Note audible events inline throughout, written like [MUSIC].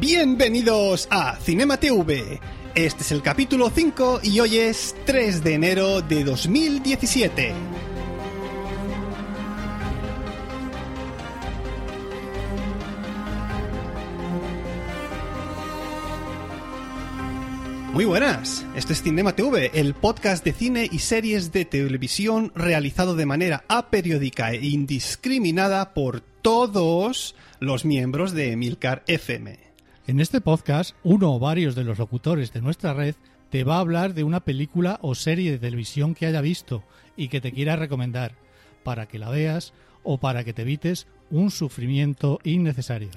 Bienvenidos a Cinema TV. Este es el capítulo 5 y hoy es 3 de enero de 2017. Muy buenas, esto es Cinema TV, el podcast de cine y series de televisión realizado de manera aperiódica e indiscriminada por todos los miembros de Emilcar FM. En este podcast, uno o varios de los locutores de nuestra red te va a hablar de una película o serie de televisión que haya visto y que te quiera recomendar, para que la veas o para que te evites un sufrimiento innecesario.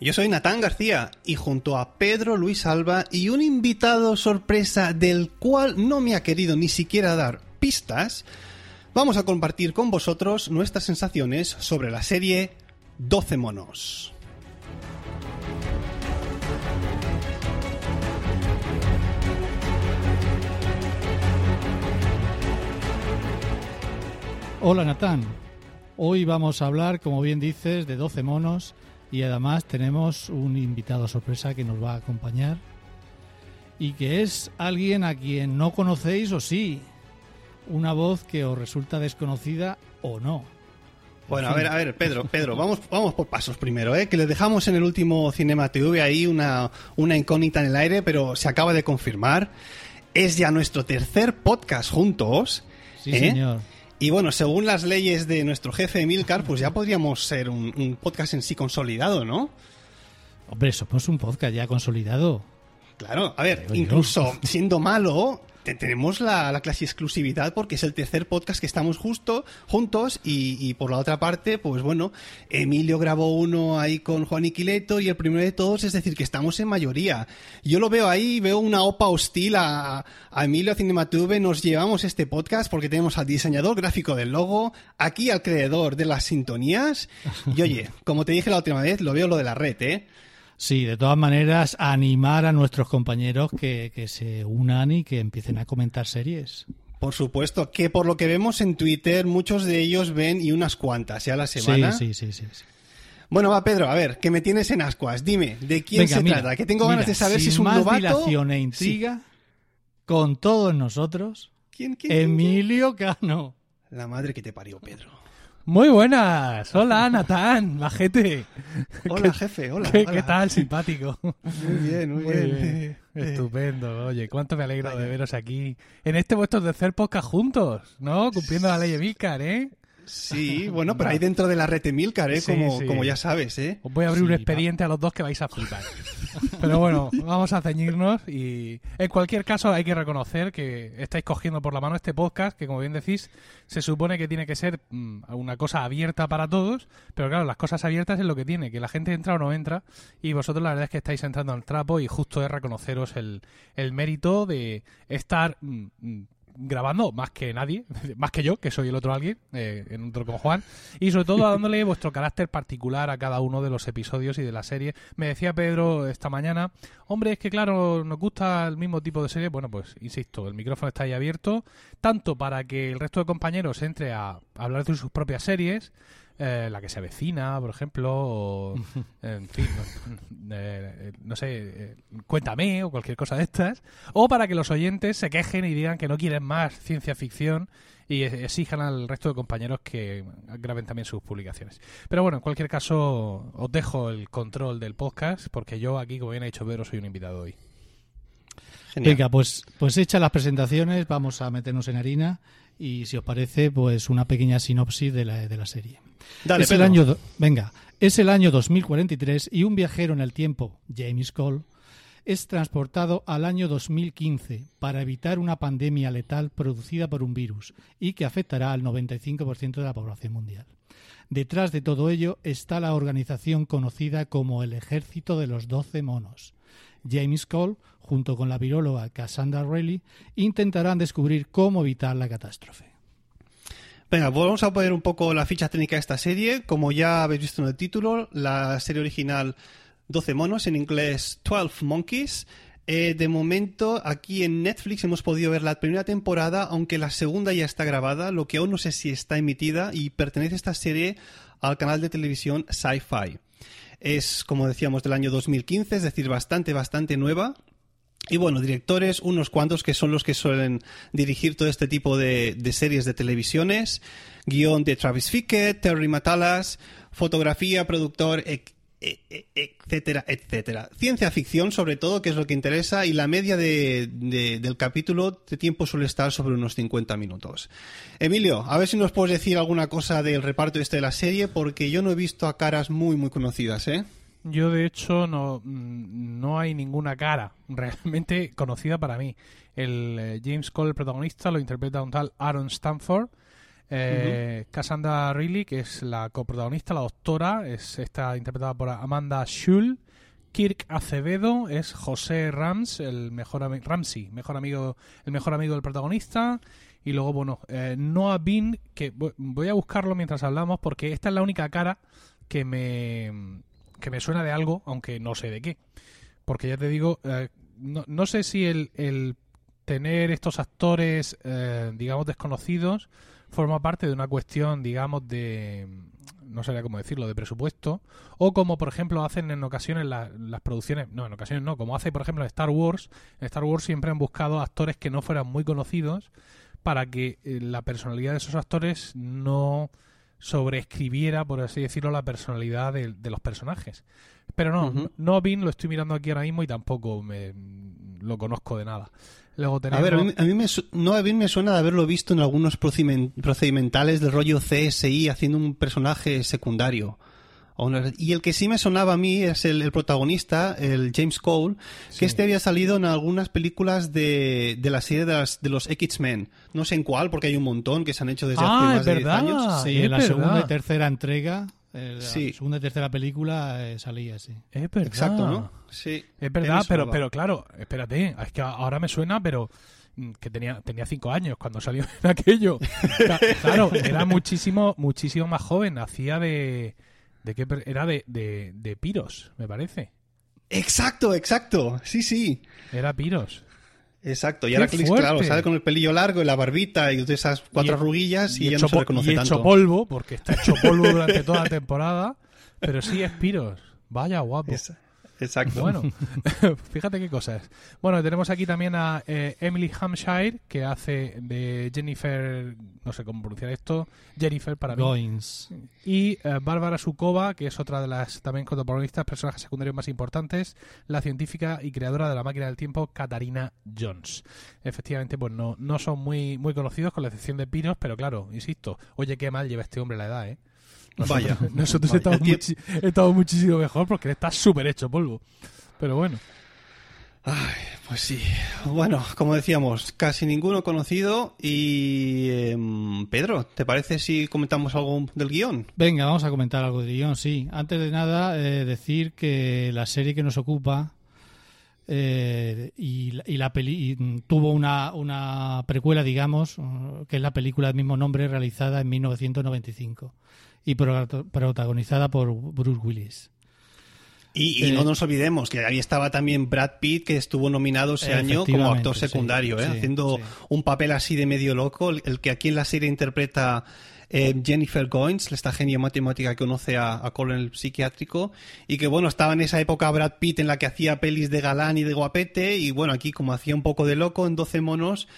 Yo soy Natán García y junto a Pedro Luis Alba y un invitado sorpresa del cual no me ha querido ni siquiera dar pistas, vamos a compartir con vosotros nuestras sensaciones sobre la serie 12 monos. Hola Natán, hoy vamos a hablar, como bien dices, de 12 monos y además tenemos un invitado sorpresa que nos va a acompañar y que es alguien a quien no conocéis o sí, una voz que os resulta desconocida o no. Bueno, a ver, a ver, Pedro, [LAUGHS] Pedro, vamos, vamos por pasos primero, ¿eh? que le dejamos en el último Cinema TV ahí una, una incógnita en el aire, pero se acaba de confirmar. Es ya nuestro tercer podcast juntos. Sí, ¿eh? señor. Y bueno, según las leyes de nuestro jefe Emilcar, pues ya podríamos ser un, un podcast en sí consolidado, ¿no? Hombre, somos un podcast ya consolidado. Claro, a ver, incluso siendo malo, te- tenemos la, la clase exclusividad porque es el tercer podcast que estamos justo juntos y, por la otra parte, pues bueno, Emilio grabó uno ahí con Juan Iquileto y el primero de todos, es decir, que estamos en mayoría. Yo lo veo ahí, veo una opa hostil a, a Emilio Cinematube, nos llevamos este podcast porque tenemos al diseñador gráfico del logo, aquí al creador de las sintonías y oye, como te dije la última vez, lo veo lo de la red, ¿eh? Sí, de todas maneras, animar a nuestros compañeros que, que se unan y que empiecen a comentar series. Por supuesto, que por lo que vemos en Twitter, muchos de ellos ven y unas cuantas ya a la semana. Sí, sí, sí, sí. sí. Bueno, va Pedro, a ver, que me tienes en ascuas. Dime, ¿de quién Venga, se mira, trata? Que tengo ganas mira, de saber si es un más novato. dilación e intriga, con todos nosotros, ¿Quién, quién, quién, Emilio Cano. La madre que te parió, Pedro. Muy buenas. Hola, Natán, majete. Hola, jefe, hola. ¿Qué, hola. qué tal? Simpático. Muy bien, muy, Muy bien. bien. [LAUGHS] Eh, Estupendo. Oye, cuánto me alegro Vaya. de veros aquí en este vuestro tercer podcast juntos, ¿no? Cumpliendo la ley de Milcar, ¿eh? Sí, bueno, pero ahí dentro de la red de Milcar, ¿eh? Sí, como, sí. como ya sabes, ¿eh? Os voy a abrir un expediente a los dos que vais a flipar. Pero bueno, vamos a ceñirnos y en cualquier caso hay que reconocer que estáis cogiendo por la mano este podcast que como bien decís se supone que tiene que ser mm, una cosa abierta para todos, pero claro, las cosas abiertas es lo que tiene, que la gente entra o no entra y vosotros la verdad es que estáis entrando al trapo y justo es reconoceros el, el mérito de estar mm, mm, grabando más que nadie, [LAUGHS] más que yo, que soy el otro alguien, eh, en otro con Juan, y sobre todo dándole [LAUGHS] vuestro carácter particular a cada uno de los episodios y de la serie. Me decía Pedro esta mañana, hombre, es que claro, nos gusta el mismo tipo de serie. Bueno, pues insisto, el micrófono está ahí abierto, tanto para que el resto de compañeros entre a hablar de sus propias series, eh, la que se avecina, por ejemplo, o, [LAUGHS] en fin, no, eh, no sé, eh, cuéntame o cualquier cosa de estas, o para que los oyentes se quejen y digan que no quieren más ciencia ficción y e- exijan al resto de compañeros que graben también sus publicaciones. Pero bueno, en cualquier caso, os dejo el control del podcast porque yo aquí, como bien ha dicho Pedro, soy un invitado hoy. Genial. Venga, pues, pues hechas las presentaciones, vamos a meternos en harina y si os parece, pues una pequeña sinopsis de la, de la serie. Dale, es el año, venga, es el año 2043 y un viajero en el tiempo, James Cole, es transportado al año 2015 para evitar una pandemia letal producida por un virus y que afectará al 95% de la población mundial. Detrás de todo ello está la organización conocida como el Ejército de los Doce Monos. James Cole, junto con la viróloga Cassandra Reilly, intentarán descubrir cómo evitar la catástrofe. Venga, pues vamos a poner un poco la ficha técnica de esta serie. Como ya habéis visto en el título, la serie original 12 monos, en inglés 12 Monkeys. Eh, de momento, aquí en Netflix hemos podido ver la primera temporada, aunque la segunda ya está grabada, lo que aún no sé si está emitida, y pertenece esta serie al canal de televisión Sci-Fi. Es, como decíamos, del año 2015, es decir, bastante, bastante nueva. Y bueno, directores, unos cuantos que son los que suelen dirigir todo este tipo de, series de televisiones. Guión de Travis Fickett, Terry Matalas, fotografía, productor, e, e, etcétera, etcétera. Ciencia ficción, sobre todo, que es lo que interesa, y la media del capítulo de tiempo suele estar sobre unos 50 minutos. Emilio, a ver si nos puedes decir alguna cosa del reparto este de la serie, porque yo no he visto a caras muy, muy conocidas, ¿eh? Yo, de hecho, no, mm, no hay ninguna cara realmente [LAUGHS] conocida para mí. El eh, James Cole, el protagonista, lo interpreta un tal Aaron Stanford. Eh, Cassandra Riley, que es la coprotagonista, la doctora, es está interpretada por Amanda Schul. Kirk Acevedo es José Rams, el mejor Ramsey, mejor amigo, el mejor amigo del protagonista. Y luego, bueno, eh, Noah Bean, que voy a buscarlo mientras hablamos, porque esta es la única cara que me que me suena de algo, aunque no sé de qué. Porque ya te digo, eh, no, sé si el, tener estos actores, eh, digamos, desconocidos, forma parte de una cuestión, digamos, de, no sabría cómo decirlo, de presupuesto, o como, por ejemplo, hacen en ocasiones las producciones, no, en ocasiones no, como hace, por ejemplo, Star Wars, en Star Wars siempre han buscado actores que no fueran muy conocidos para que eh, la personalidad de esos actores no sobreescribiera, por así decirlo, la personalidad de, los personajes. Pero no, no lo estoy mirando aquí ahora mismo y tampoco me lo conozco de nada. Luego A ver, a mí, me, no, me suena de haberlo visto en algunos procedimentales del rollo CSI haciendo un personaje secundario. Y el que sí me sonaba a mí es el, protagonista, el James Cole, que este había salido en algunas películas de, la serie de, los X-Men. No sé en cuál, porque hay un montón que se han hecho desde hace ah, más de 10 años. Sí, en la segunda y tercera entrega, eh, la segunda y tercera película eh, salía así. Es verdad. Exacto, ¿no? Sí. Es verdad, pero, pero claro, espérate, es que ahora me suena, pero mm, que tenía tenía cinco años cuando salió [LAUGHS] en aquello. claro, era muchísimo muchísimo más joven, hacía de ¿De qué era de, de, de Piros, me parece. Exacto, exacto. Sí, sí. Era Piros. Exacto, y ahora claro, sale con el pelillo largo y la barbita y esas cuatro ruguillas y, ya no se reconoce y tanto. hecho polvo, porque está hecho polvo [LAUGHS] durante toda la temporada, pero sí es Piros. Vaya guapo. Exacto. Bueno, [LAUGHS] fíjate qué cosas. Bueno, tenemos aquí también a eh, Emily Hampshire, que hace de Jennifer, no sé cómo pronunciar esto, Jennifer para mí. Goins. Y eh, Bárbara Sukova, que es otra de las también protagonistas, personajes secundarios más importantes, la científica y creadora de la máquina del tiempo, Katarina Jones. Efectivamente, pues no, no son muy, muy conocidos, con la excepción de Pinos, pero claro, insisto, oye, qué mal lleva este hombre la edad, ¿eh? [LAUGHS] Vaya. Nosotros Estamos, muchísimo mejor porque está súper hecho polvo. Pero bueno. Ay, pues sí. Bueno, como decíamos, casi ninguno conocido. Y em, Pedro, ¿te parece si comentamos algo del guion? Venga, vamos a comentar algo del guion, sí. Antes de nada, eh, decir que la serie que nos ocupa eh, y, la peli tuvo una, una precuela, digamos, que es la película del mismo nombre realizada en 1995 y protagonizada por Bruce Willis. Y, no nos olvidemos que ahí estaba también Brad Pitt, que estuvo nominado ese año como actor secundario, ¿eh? haciendo un papel así de medio loco, el, que aquí en la serie interpreta eh, Jennifer Goins, esta genio matemática que conoce a, a Colin psiquiátrico, y que bueno, estaba en esa época Brad Pitt en la que hacía pelis de galán y de guapete, y bueno, aquí como hacía un poco de loco en 12 monos,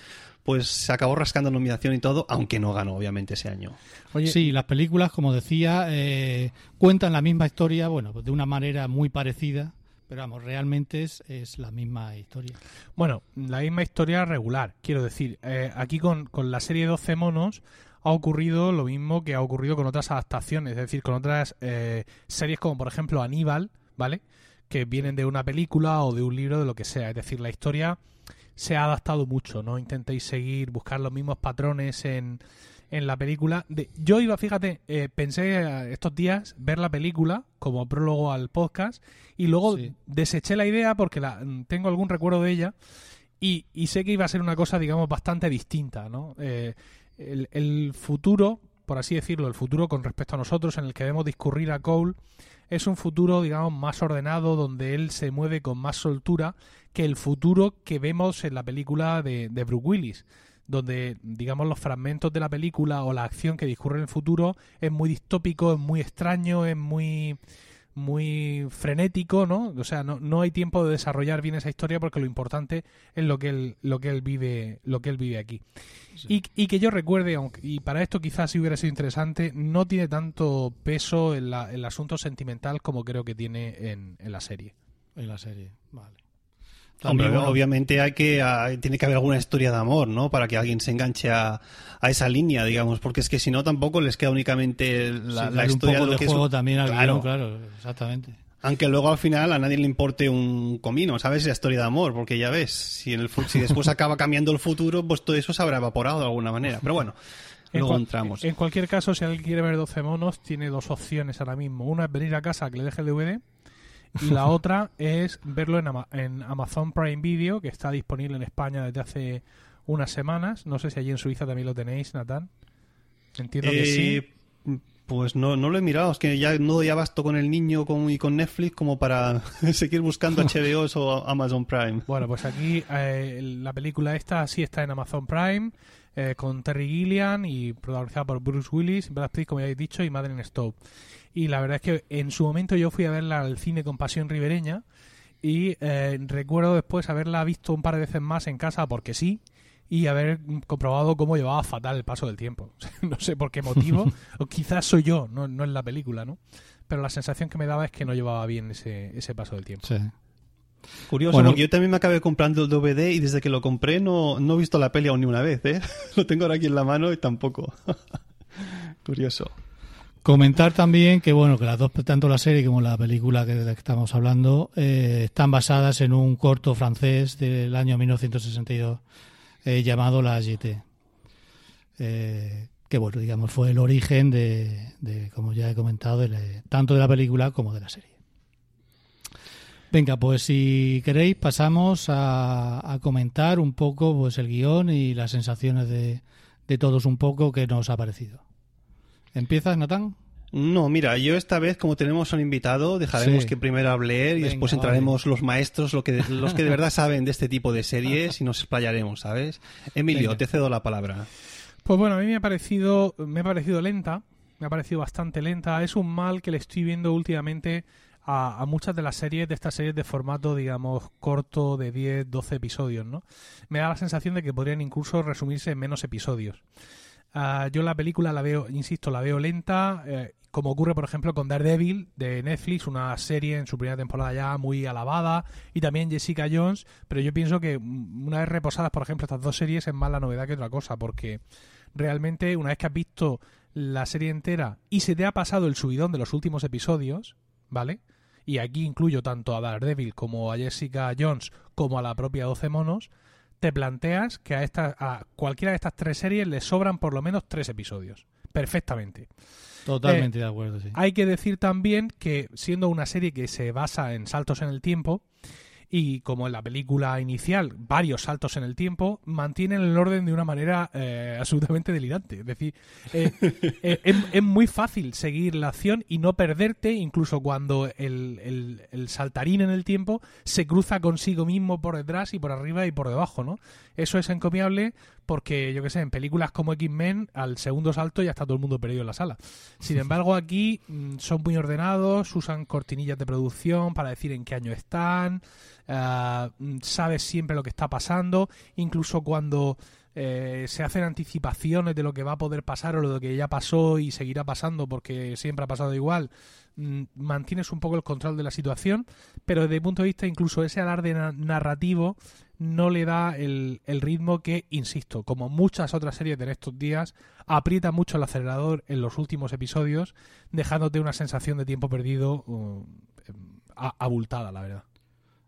pues se acabó rascando nominación y todo, aunque no ganó, obviamente, ese año. Oye, sí, las películas, como decía, eh, cuentan la misma historia, bueno, de una manera muy parecida, pero vamos, realmente es, es la misma historia. Bueno, la misma historia regular, quiero decir. Eh, aquí con, con la serie 12 monos ha ocurrido lo mismo que ha ocurrido con otras adaptaciones, es decir, con otras eh, series como por ejemplo Aníbal, ¿vale? que vienen de una película o de un libro, de lo que sea. Es decir, la historia se ha adaptado mucho, no intentéis seguir, buscar los mismos patrones en, en la película. De, yo iba, fíjate, eh, pensé estos días ver la película como prólogo al podcast y luego Sí. deseché la idea porque la, mm, tengo algún recuerdo de ella y, y sé que iba a ser una cosa, digamos, bastante distinta, ¿no? Eh, el, el futuro, por así decirlo, el futuro con respecto a nosotros en el que vemos discurrir a Cole es un futuro, digamos, más ordenado, donde él se mueve con más soltura que el futuro que vemos en la película de, de Bruce Willis, donde, digamos, los fragmentos de la película o la acción que discurre en el futuro es muy distópico, es muy extraño, es muy muy frenético, ¿no? O sea, no, no hay tiempo de desarrollar bien esa historia porque lo importante es lo que él, lo que él vive, lo que él vive aquí. Y, y que yo recuerde, aunque, y para esto quizás sí hubiera sido interesante, no tiene tanto peso en la- el asunto sentimental como creo que tiene en, en la serie. En la serie, vale. Hombre, También, bueno, obviamente hay que, tiene que haber alguna historia de amor, ¿no? Para que alguien se enganche a, a esa línea, digamos, porque es que si no tampoco les queda únicamente la, sí, la darle historia un poco de lo de que es juego también al Claro. guion, claro, exactamente. Aunque luego al final a nadie le importe un comino, ¿sabes? La historia de amor, porque ya ves, si, en el, si después acaba cambiando el futuro, pues todo eso se habrá evaporado de alguna manera. Pero bueno, En, luego entramos. en cualquier caso, si alguien quiere ver 12 monos, tiene dos opciones ahora mismo. Una es venir a casa que le deje el DVD y la otra es verlo en, Ama- en Amazon Prime Video, que está disponible en España desde hace unas semanas. No sé si allí en Suiza también lo tenéis, Natán. Entiendo que sí. Eh, Pues no, no lo he mirado, es que ya no doy abasto con el niño como- y con Netflix como para [LAUGHS] seguir buscando [LAUGHS] HBO o Amazon Prime. Bueno, pues aquí eh, la película esta sí está en Amazon Prime, eh, con Terry Gilliam y protagonizada por Bruce Willis, Brad Pitt, como ya he dicho, y Madeleine Stowe. Y la verdad es que en su momento yo fui a verla al cine con Pasión Ribereña y eh, recuerdo después haberla visto un par de veces más en casa porque sí y haber comprobado cómo llevaba fatal el paso del tiempo. [LAUGHS] no sé por qué motivo, [LAUGHS] o quizás soy yo, no, no en la película, ¿no? Pero la sensación que me daba es que no llevaba bien ese, ese paso del tiempo. Sí. Curioso, Bueno. porque yo también me acabé comprando el DVD y desde que lo compré no, no he visto la peli aún ni una vez, ¿eh? [LAUGHS] Lo tengo ahora aquí en la mano y tampoco. [LAUGHS] Curioso. Comentar también que bueno que las dos tanto la serie como la película que de la que estamos hablando eh, están basadas en un corto francés del año 1962 eh, llamado La GT eh, que bueno digamos fue el origen de, de, como ya he comentado de tanto de la película como de la serie venga pues si queréis pasamos a, a comentar un poco pues el guion y las sensaciones de, de todos un poco que nos ha parecido ¿Empiezas, Natán? No, mira, yo esta vez, como tenemos a un invitado, dejaremos Sí. que primero hable él y Venga, después vale. entraremos los maestros, lo que, los que de verdad saben de este tipo de series y nos explayaremos, ¿sabes? Emilio, Venga. te cedo la palabra. Pues bueno, a mí me ha parecido, me ha parecido lenta, me ha parecido bastante lenta. Es un mal que le estoy viendo últimamente a, muchas de las series, de estas series de formato, digamos, corto, de 10, 12 episodios, ¿no? Me da la sensación de que podrían incluso resumirse en menos episodios. Ah, yo la película la veo, insisto, la veo lenta, eh, como ocurre, por ejemplo, con Daredevil de Netflix, una serie en su primera temporada ya muy alabada, y también Jessica Jones, pero yo pienso que mm, una vez reposadas, por ejemplo, estas dos series es más la novedad que otra cosa, porque realmente una vez que has visto la serie entera y se te ha pasado el subidón de los últimos episodios, ¿vale? Y aquí incluyo tanto a Daredevil como a Jessica Jones como a la propia 12 monos, te planteas que a, esta, a cualquiera de estas tres series le sobran por lo menos tres episodios. Perfectamente. Totalmente de acuerdo, sí. Hay que decir también que siendo una serie que se basa en saltos en el tiempo, y como en la película inicial, varios saltos en el tiempo, mantienen el orden de una manera eh, absolutamente delirante. Es decir, eh, [LAUGHS] eh, es, es muy fácil seguir la acción y no perderte, incluso cuando el, el- el saltarín en el tiempo se cruza consigo mismo por detrás y por arriba y por debajo, ¿no? Eso es encomiable porque, yo que sé, en películas como X-Men, al segundo salto ya está todo el mundo perdido en la sala. Sin [LAUGHS] embargo, aquí mm, son muy ordenados, usan cortinillas de producción para decir en qué año están, ah, mm, sabes siempre lo que está pasando, incluso cuando eh, se hacen anticipaciones de lo que va a poder pasar o lo que ya pasó y seguirá pasando porque siempre ha pasado igual, mm, mantienes un poco el control de la situación, pero desde mi punto de vista incluso ese alarde na- narrativo no le da el, el ritmo que, insisto, como muchas otras series de estos días, aprieta mucho el acelerador en los últimos episodios, dejándote una sensación de tiempo perdido uh, a- abultada, la verdad.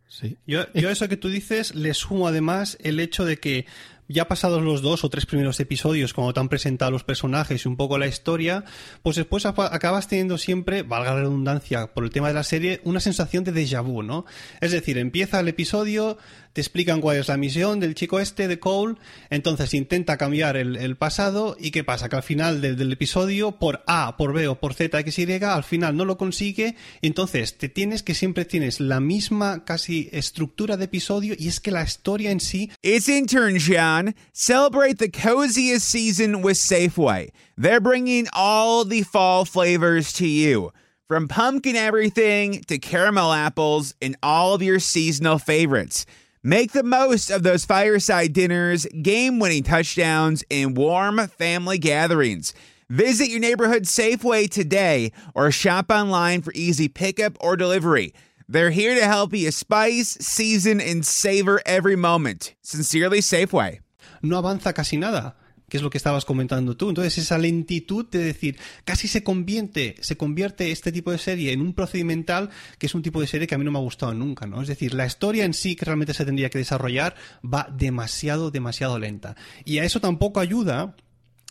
Sí. Yo, yo a eso que tú dices le sumo además el hecho de que ya pasados los dos o tres primeros episodios, cuando te han presentado los personajes y un poco la historia, pues después acabas teniendo siempre, valga la redundancia, por el tema de la serie, una sensación de déjà vu, ¿no? Es decir, empieza el episodio, te explican cuál es la misión del chico este, de Cole, entonces intenta cambiar el, pasado y ¿qué pasa? Que al final del, del episodio, por A, por B o por Z, X, Y, al final no lo consigue, entonces te tienes que siempre tienes la misma casi estructura de episodio y es que la historia en sí It's intern John. Celebrate the coziest season with Safeway. They're bringing all the fall flavors to you. From pumpkin everything to caramel apples and all of your seasonal favorites. Make the most of those fireside dinners, game winning touchdowns, and warm family gatherings. Visit your neighborhood Safeway today or shop online for easy pickup or delivery. They're here to help you spice, season, and savor every moment. Sincerely, Safeway. no avanza casi nada que es lo que estabas comentando tú. Entonces, esa lentitud de decir, casi se convierte, se convierte este tipo de serie en un procedimental que es un tipo de serie que a mí no me ha gustado nunca, ¿no? Es decir, la historia en sí que realmente se tendría que desarrollar va demasiado, demasiado lenta. Y a eso tampoco ayuda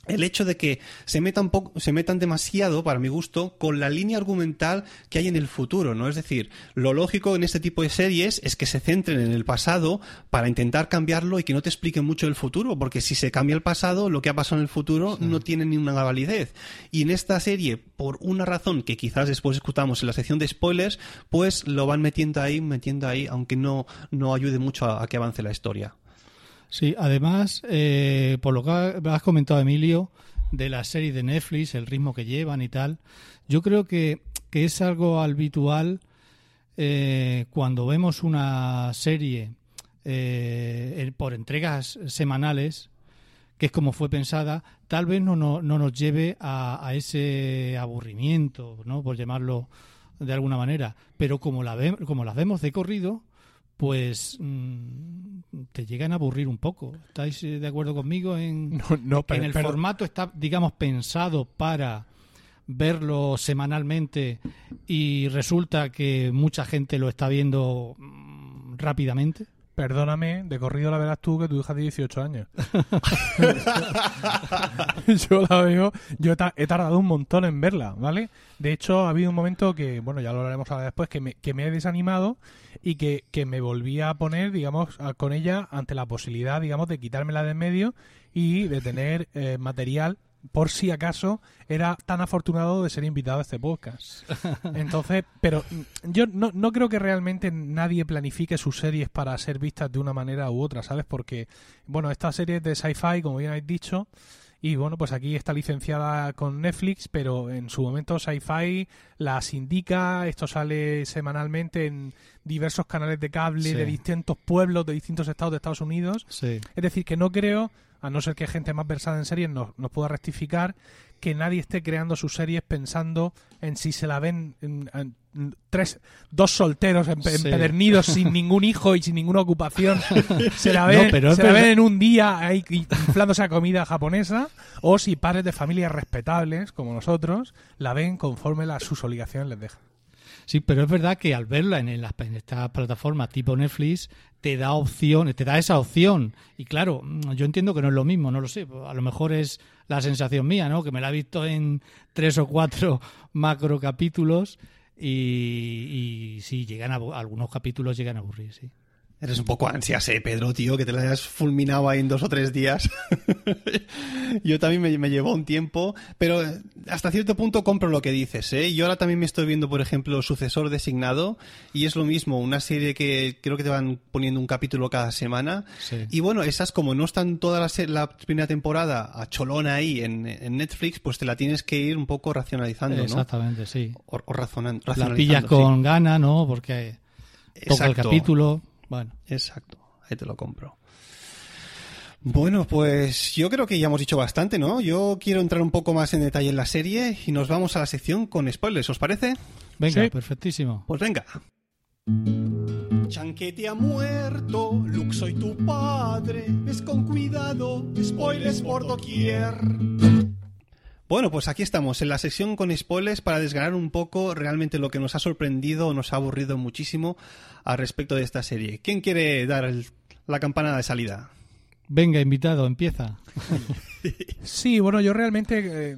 el hecho de que se metan, poco, se metan demasiado, para mi gusto, con la línea argumental que hay en el futuro, ¿no? Es decir, lo lógico en este tipo de series es que se centren en el pasado para intentar cambiarlo y que no te expliquen mucho el futuro, porque si se cambia el pasado, lo que ha pasado en el futuro no tiene ni una validez. Y en esta serie, por una razón que quizás después escuchamos en la sección de spoilers, pues lo van metiendo ahí, metiendo ahí, aunque no, no ayude mucho a, a que avance la historia. Sí, además, eh, por lo que has comentado, Emilio, de la serie de Netflix, el ritmo que llevan y tal, yo creo que, que es algo habitual eh, cuando vemos una serie eh, por entregas semanales, que es como fue pensada, tal vez no, no, no nos lleve a, a, ese aburrimiento, ¿no? por llamarlo de alguna manera. Pero como, la ve, como las vemos de corrido, pues mmm, te llegan a aburrir un poco. ¿Estáis de acuerdo conmigo en, [LAUGHS] no, no, pero, en el pero... formato está, digamos, pensado para verlo semanalmente y resulta que mucha gente lo está viendo mmm, rápidamente? Perdóname, de corrido la verás tú que tu hija tiene 18 años. [LAUGHS] yo la veo, yo he tardado un montón en verla, ¿vale? De hecho, ha habido un momento que, bueno, ya lo hablaremos ahora después, que me, que me he desanimado y que, que me volví a poner, digamos, a, con ella ante la posibilidad, digamos, de quitármela de en medio y de tener eh, material por si acaso era tan afortunado de ser invitado a este podcast. [LAUGHS] Entonces, pero yo no, no creo que realmente nadie planifique sus series para ser vistas de una manera u otra, ¿sabes? Porque, bueno, esta serie es de sci-fi, como bien habéis dicho, y bueno, pues aquí está licenciada con Netflix, pero en su momento Sci-Fi las indica, esto sale semanalmente en diversos canales de cable sí. de distintos pueblos, de distintos estados de Estados Unidos. Sí. Es decir, que no creo, a no ser que gente más versada en series nos, nos pueda rectificar, que nadie esté creando sus series pensando en si se la ven en, en, tres dos solteros sí. empedernidos sin [LAUGHS] ningún hijo y sin ninguna ocupación se la ven, no, pero se la ven en un día ahí inflándose a comida japonesa o si padres de familias respetables como nosotros la ven conforme las, sus obligaciones les dejan Sí, pero es verdad que al verla en, las, en estas plataformas tipo Netflix te da opción, te da esa opción. Y claro, yo entiendo que no es lo mismo, no lo sé. A lo mejor es la sensación mía, ¿no? Que me la he visto en tres o cuatro [LAUGHS] macro capítulos y, y sí, llegan a, algunos capítulos llegan a aburrir, sí. Eres un poco ansias, eh, Pedro, tío, que te la hayas fulminado ahí en dos o tres días. [LAUGHS] yo también me, me, llevó un tiempo, pero hasta cierto punto compro lo que dices, ¿eh? Yo ahora también me estoy viendo, por ejemplo, Sucesor Designado, y es lo mismo, una serie que creo que te van poniendo un capítulo cada semana. Sí. Y bueno, esas como no están toda la, la primera temporada a cholona ahí en, en, Netflix, pues te la tienes que ir un poco racionalizando, ¿no? Exactamente, sí. O, o razonan, La pillas con sí. gana, ¿no? Porque toca el capítulo. Bueno. Exacto, ahí te lo compro. Bueno, pues yo creo que ya hemos dicho bastante, ¿no? Yo quiero entrar un poco más en detalle en la serie y nos vamos a la sección con spoilers, ¿os parece? Venga, Sí. perfectísimo. Pues venga. Chanquete ha muerto, Luke soy tu padre, ves con cuidado, spoilers por doquier. Bueno, pues aquí estamos, en la sección con spoilers para desgranar un poco realmente lo que nos ha sorprendido o nos ha aburrido muchísimo al respecto de esta serie. ¿Quién quiere dar el- la campana de salida? Venga, invitado, empieza. [LAUGHS] Sí, bueno, yo realmente eh,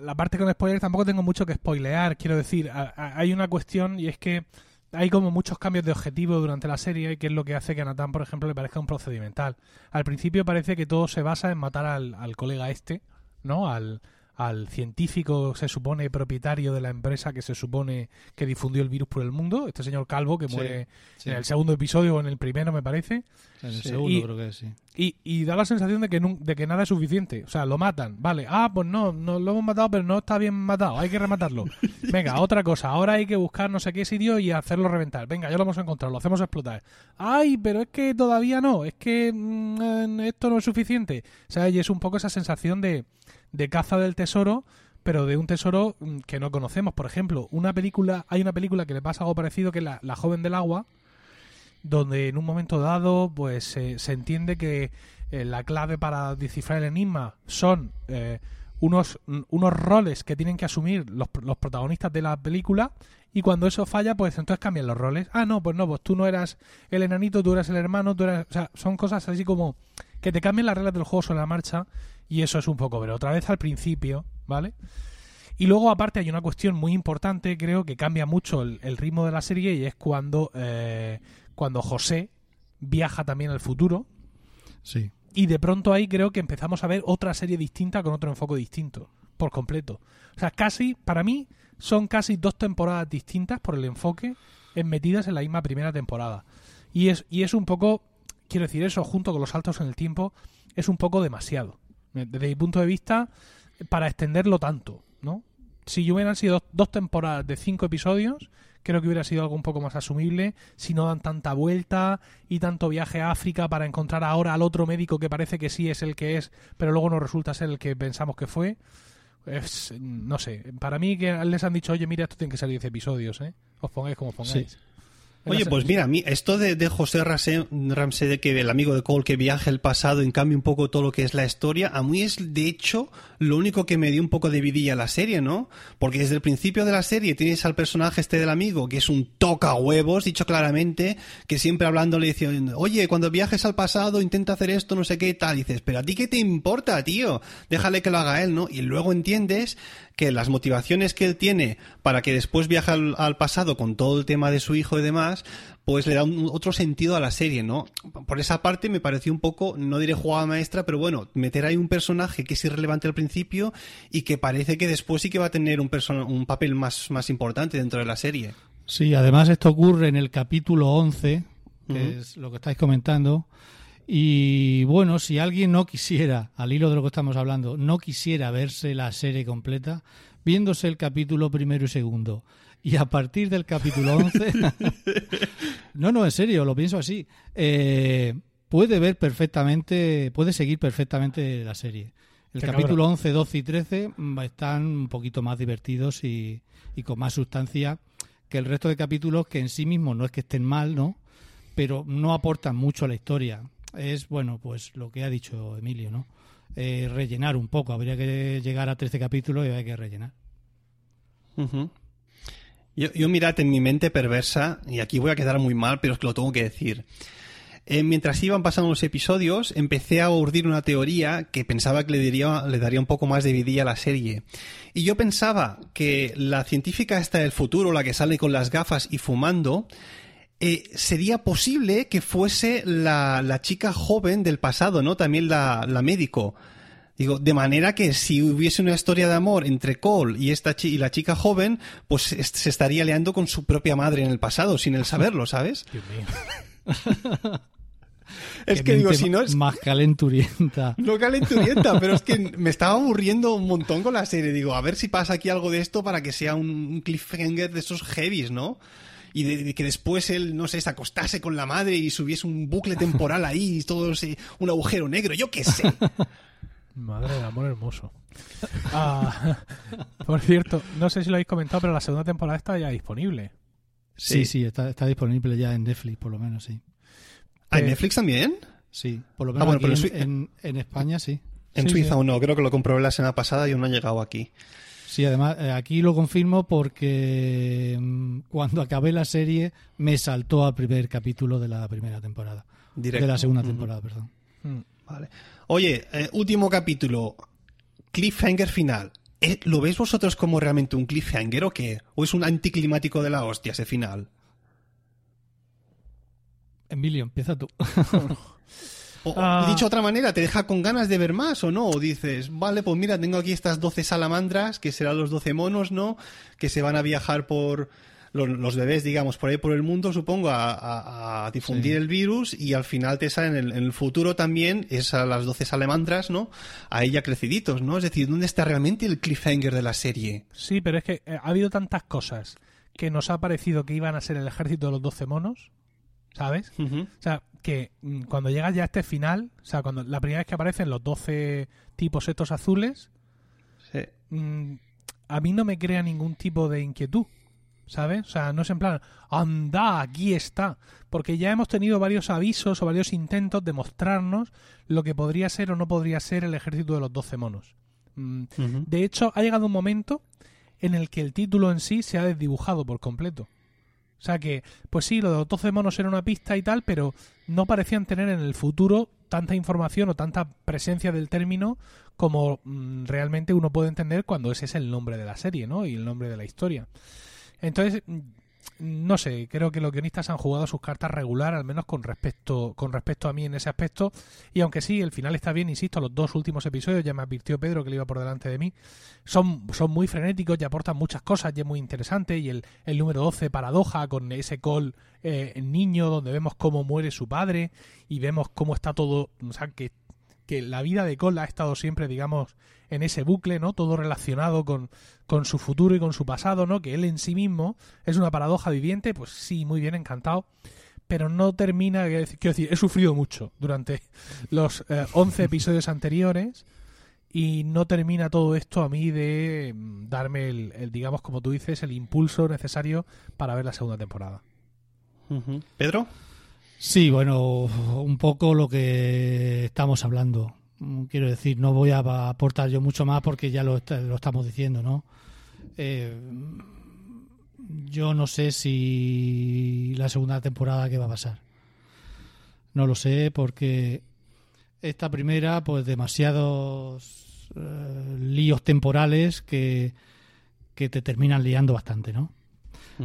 la parte con spoilers tampoco tengo mucho que spoilear. Quiero decir, a- a- hay una cuestión y es que hay como muchos cambios de objetivo durante la serie y que es lo que hace que a Nathan, por ejemplo, le parezca un procedimental. Al principio parece que todo se basa en matar al, al colega este, ¿no? Al, al científico, se supone, propietario de la empresa que se supone que difundió el virus por el mundo, este señor Calvo que muere sí. en el segundo episodio o en el primero, me parece. En el segundo Y- creo que sí. Y, y da la sensación de que, nun- de que nada es suficiente. O sea, lo matan. Vale. Ah, pues no, no lo hemos matado, pero no está bien matado. Hay que rematarlo. [LAUGHS] Venga, otra cosa. Ahora hay que buscar no sé qué sitio y hacerlo reventar. Venga, ya lo hemos encontrado, lo hacemos explotar. Ay, pero es que todavía no. Es que mm, esto no es suficiente. O sea, y es un poco esa sensación de, de caza del tesoro, pero de un tesoro mm, que no conocemos. Por ejemplo, una película, hay una película que le pasa algo parecido que es la, la joven del agua, donde en un momento dado pues se- entiende que eh, la clave para descifrar el enigma son eh, unos, unos roles que tienen que asumir los, los protagonistas de la película y cuando eso falla pues entonces cambian los roles. Ah, no, pues no, pues tú no eras el enanito, tú eras el hermano, tú eras... O sea, son cosas así como que te cambian las reglas del juego sobre la marcha y eso es un poco, pero otra vez al principio, ¿vale? Y luego, aparte, hay una cuestión muy importante, creo, que cambia mucho el, el ritmo de la serie y es cuando, eh, cuando José viaja también al futuro. Sí. Y de pronto ahí creo que empezamos a ver otra serie distinta con otro enfoque distinto, por completo. O sea, casi, para mí, son casi dos temporadas distintas por el enfoque en metidas en la misma primera temporada. Y es, y es un poco, quiero decir, eso junto con los saltos en el tiempo, es un poco demasiado. Desde mi punto de vista, para extenderlo tanto, ¿no? Si hubieran sido dos, temporadas de cinco episodios, creo que hubiera sido algo un poco más asumible. Si no dan tanta vuelta y tanto viaje a África para encontrar ahora al otro médico que parece que sí es el que es, pero luego no resulta ser el que pensamos que fue. Es, no sé, para mí que les han dicho, oye, mira, esto tiene que salir 10 episodios, ¿eh? Os pongáis como os pongáis. Sí. Oye, pues mira, a mí esto de, de José Ramsey, de que el amigo de Cole que viaja el pasado y cambia un poco todo lo que es la historia, a mí es de hecho lo único que me dio un poco de vidilla a la serie, ¿no? Porque desde el principio de la serie tienes al personaje este del amigo, que es un toca huevos, dicho claramente, que siempre hablando le diciendo, oye, cuando viajes al pasado intenta hacer esto, no sé qué tal, y dices, pero a ti qué te importa, tío, déjale que lo haga él, ¿no? Y luego entiendes que las motivaciones que él tiene para que después viaje al, al pasado con todo el tema de su hijo y demás, pues le da un- otro sentido a la serie, ¿no? Por esa parte me pareció un poco, no diré jugada maestra, pero bueno, meter ahí un personaje que es irrelevante al principio y que parece que después sí que va a tener un, un papel más, más importante dentro de la serie. Sí, además esto ocurre en el capítulo 11, que es lo que estáis comentando. Y bueno, si alguien no quisiera, al hilo de lo que estamos hablando, no quisiera verse la serie completa, viéndose el capítulo primero y segundo, y a partir del capítulo 11, [LAUGHS] no, no, en serio, lo pienso así, eh, puede ver perfectamente, puede seguir perfectamente la serie. El Qué capítulo cabrón. 11, 12 y 13 mm, están un poquito más divertidos y, y con más sustancia que el resto de capítulos que en sí mismos no es que estén mal, ¿no? Pero no aportan mucho a la historia. Es, bueno, pues lo que ha dicho Emilio, ¿no? Eh, rellenar un poco. Habría que llegar a 13 capítulos y hay que rellenar. Yo, yo mirad en mi mente perversa, y aquí voy a quedar muy mal, pero es que lo tengo que decir. Eh, mientras iban pasando los episodios, empecé a urdir una teoría que pensaba que le daría un poco más de vidilla a la serie. Y yo pensaba que la científica esta del futuro, la que sale con las gafas y fumando, eh, sería posible que fuese la, la chica joven del pasado, ¿no? También la, la médico. Digo, de manera que si hubiese una historia de amor entre Cole y esta chi- y la chica joven, pues es- se estaría liando con su propia madre en el pasado, sin él saberlo, ¿sabes? [LAUGHS] Dios mío. [LAUGHS] Es Qué que digo, si no es Más calenturienta. [LAUGHS] no calenturienta, pero es que me estaba aburriendo un montón con la serie. Digo, a ver si pasa aquí algo de esto para que sea un, un cliffhanger de esos heavies, ¿no? Y de, de que después él, no sé, se acostase con la madre y subiese un bucle temporal ahí y todo ese, un agujero negro, yo qué sé. [LAUGHS] Madre del amor hermoso. Ah, por cierto, no sé si lo habéis comentado, pero la segunda temporada está ya disponible. Sí, sí, está, está disponible ya en Netflix, por lo menos, sí. ¿Ah, en Eh, Netflix también? Sí, por lo Ah, menos bueno, aquí pero en, sí- en- en España sí. En Sí, Suiza sí. o no, creo que lo comprobé la semana pasada y aún no ha llegado aquí. Sí, además, eh, aquí lo confirmo porque mm, cuando acabé la serie me saltó al primer capítulo de la primera temporada. Directo. De la segunda temporada, perdón. Mm. Vale. Oye, eh, último capítulo. Cliffhanger final. Eh, ¿Lo veis vosotros como realmente un cliffhanger o qué? ¿O es un anticlimático de la hostia ese final? Emilio, empieza tú. [LAUGHS] O, Ah. dicho de otra manera, ¿te deja con ganas de ver más o no? O dices, vale, pues mira, tengo aquí estas 12 salamandras, que serán los 12 monos, ¿no? Que se van a viajar por los, los bebés, digamos, por ahí por el mundo, supongo, a, a- a difundir Sí. el virus y al final te salen en el, en el futuro también esas las 12 salamandras, ¿no? Ahí ya creciditos, ¿no? Es decir, ¿dónde está realmente el cliffhanger de la serie? Sí, pero es que eh, ha habido tantas cosas que nos ha parecido que iban a ser el ejército de los 12 monos, ¿sabes? O sea, que mm, cuando llegas ya a este final, o sea, cuando la primera vez que aparecen los 12 tipos estos azules, Sí. mm, a mí no me crea ningún tipo de inquietud, ¿sabes? O sea, no es en plan, anda, aquí está. Porque ya hemos tenido varios avisos o varios intentos de mostrarnos lo que podría ser o no podría ser el ejército de los 12 monos. Mm, de hecho, ha llegado un momento en el que el título en sí se ha desdibujado por completo. O sea que, pues sí, lo de los 12 monos era una pista y tal, pero no parecían tener en el futuro tanta información o tanta presencia del término como mm, realmente uno puede entender cuando ese es el nombre de la serie, ¿no? Y el nombre de la historia. Entonces, no sé, creo que los guionistas han jugado sus cartas regular, al menos con respecto, con respecto a mí en ese aspecto. Y aunque sí, el final está bien, insisto, los dos últimos episodios, ya me advirtió Pedro que le iba por delante de mí, son, son muy frenéticos y aportan muchas cosas y es muy interesante. Y el, el número 12, paradoja, con ese call eh, niño, donde vemos cómo muere su padre y vemos cómo está todo, o sea, que, que la vida de Cole ha estado siempre, digamos, en ese bucle, ¿no? Todo relacionado con, con su futuro y con su pasado, ¿no? Que él en sí mismo es una paradoja viviente, pues sí, muy bien, encantado. Pero no termina, quiero decir, he sufrido mucho durante los eh, 11 episodios anteriores y no termina todo esto a mí de mm, darme el, el, digamos, como tú dices, el impulso necesario para ver la segunda temporada. ¿Pedro? Sí, bueno, un poco lo que estamos hablando. Mm, Quiero decir, no voy a aportar yo mucho más porque ya lo, est- lo estamos diciendo, ¿no? Eh, yo no sé si la segunda temporada qué va a pasar. No lo sé porque esta primera, pues demasiados eh, líos temporales que, que te terminan liando bastante, ¿no?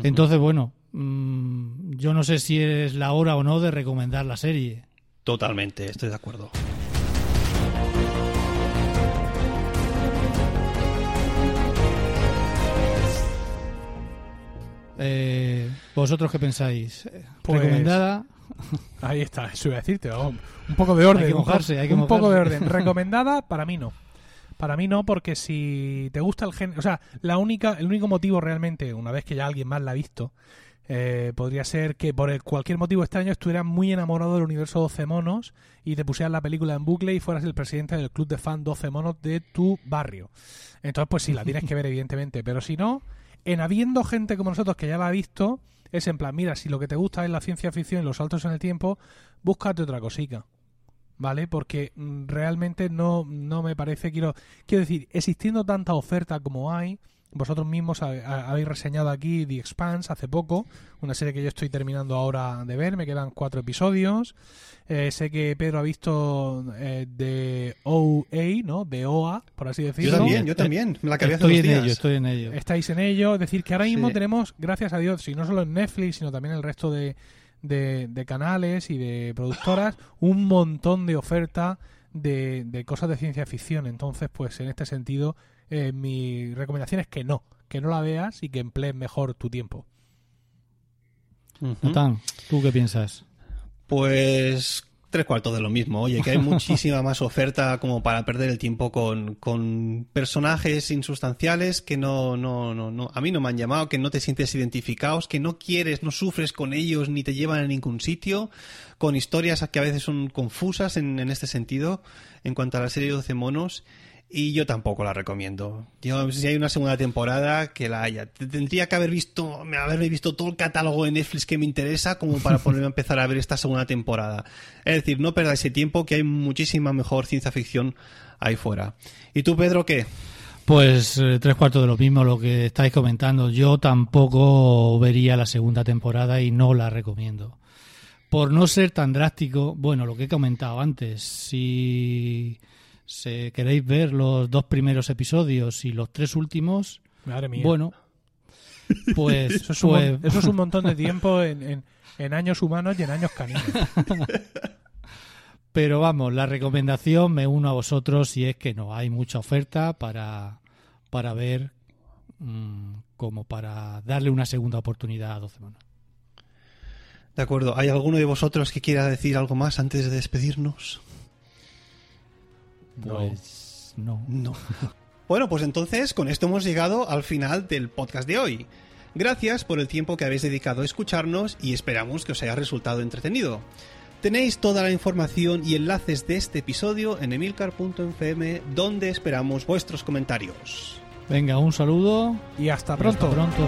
Entonces, bueno, mm, yo no sé si es la hora o no de recomendar la serie. Totalmente, estoy de acuerdo. Eh, ¿Vosotros qué pensáis? Eh, Pues- ¿Recomendada? [LAUGHS] Ahí está, eso iba a decirte. vamos, un poco de orden. Hay que mojarse, hay que un poco de orden. [LAUGHS] Recomendada, para mí no. Para mí no, porque si te gusta el género. O sea, la única, el único motivo realmente, una vez que ya alguien más la ha visto, eh, podría ser que por cualquier motivo extraño estuvieras muy enamorado del universo 12 monos y te pusieras la película en bucle y fueras el presidente del club de fan 12 monos de tu barrio. Entonces, pues sí, la tienes que ver, [LAUGHS] evidentemente. Pero si no, en habiendo gente como nosotros que ya la ha visto, es en plan, mira, si lo que te gusta es la ciencia ficción y los saltos en el tiempo, búscate otra cosica. ¿Vale? Porque mm, realmente no, no me parece, quiero, quiero decir, existiendo tanta oferta como hay, vosotros mismos ha- ha- habéis reseñado aquí The Expanse hace poco, una serie que yo estoy terminando ahora de ver, me quedan cuatro episodios. Eh, sé que Pedro ha visto eh, de OA, ¿no? De OA, por así decirlo. Yo también, yo también. La hace Estoy en días. ello, estoy en ello. Estáis en ello, es decir, que ahora mismo Sí. tenemos, gracias a Dios, si no solo en Netflix, sino también el resto de, de- de canales y de productoras, [LAUGHS] un montón de oferta de, de cosas de ciencia ficción. Entonces, pues en este sentido, eh, mi recomendación es que no, que no la veas y que emplees mejor tu tiempo. Natán, ¿tú qué piensas? Pues tres cuartos de lo mismo. Oye, que hay [LAUGHS] muchísima más oferta como para perder el tiempo con, con personajes insustanciales que no, no, no, no, a mí no me han llamado, que no te sientes identificados, que no quieres, no sufres con ellos ni te llevan a ningún sitio, con historias que a veces son confusas en, en este sentido, en cuanto a la serie 12 monos. Y yo tampoco la recomiendo. Yo, si hay una segunda temporada, que la haya. Tendría que haber visto, haberme visto todo el catálogo de Netflix que me interesa como para [LAUGHS] ponerme a empezar a ver esta segunda temporada. Es decir, no perdáis ese tiempo, que hay muchísima mejor ciencia ficción ahí fuera. ¿Y tú, Pedro, qué? Pues eh, tres cuartos de lo mismo lo que estáis comentando. Yo tampoco vería la segunda temporada y no la recomiendo. Por no ser tan drástico, bueno, lo que he comentado antes, si si queréis ver los dos primeros episodios y los tres últimos, Madre mía. bueno, pues, [LAUGHS] eso es, un, pues- mon- eso es un montón de tiempo en, en- en años humanos y en años caninos. [LAUGHS] pero vamos, la recomendación me uno a vosotros si es que no hay mucha oferta para, para ver mm, como para darle una segunda oportunidad a 12 monos. De acuerdo. ¿Hay alguno de vosotros que quiera decir algo más antes de despedirnos? Pues no. No. [LAUGHS] Bueno, pues entonces con esto hemos llegado al final del podcast de hoy. Gracias por el tiempo que habéis dedicado a escucharnos y esperamos que os haya resultado entretenido. Tenéis toda la información y enlaces de este episodio en emilcar.fm donde esperamos vuestros comentarios. Venga, un saludo. Y hasta y pronto. hasta pronto.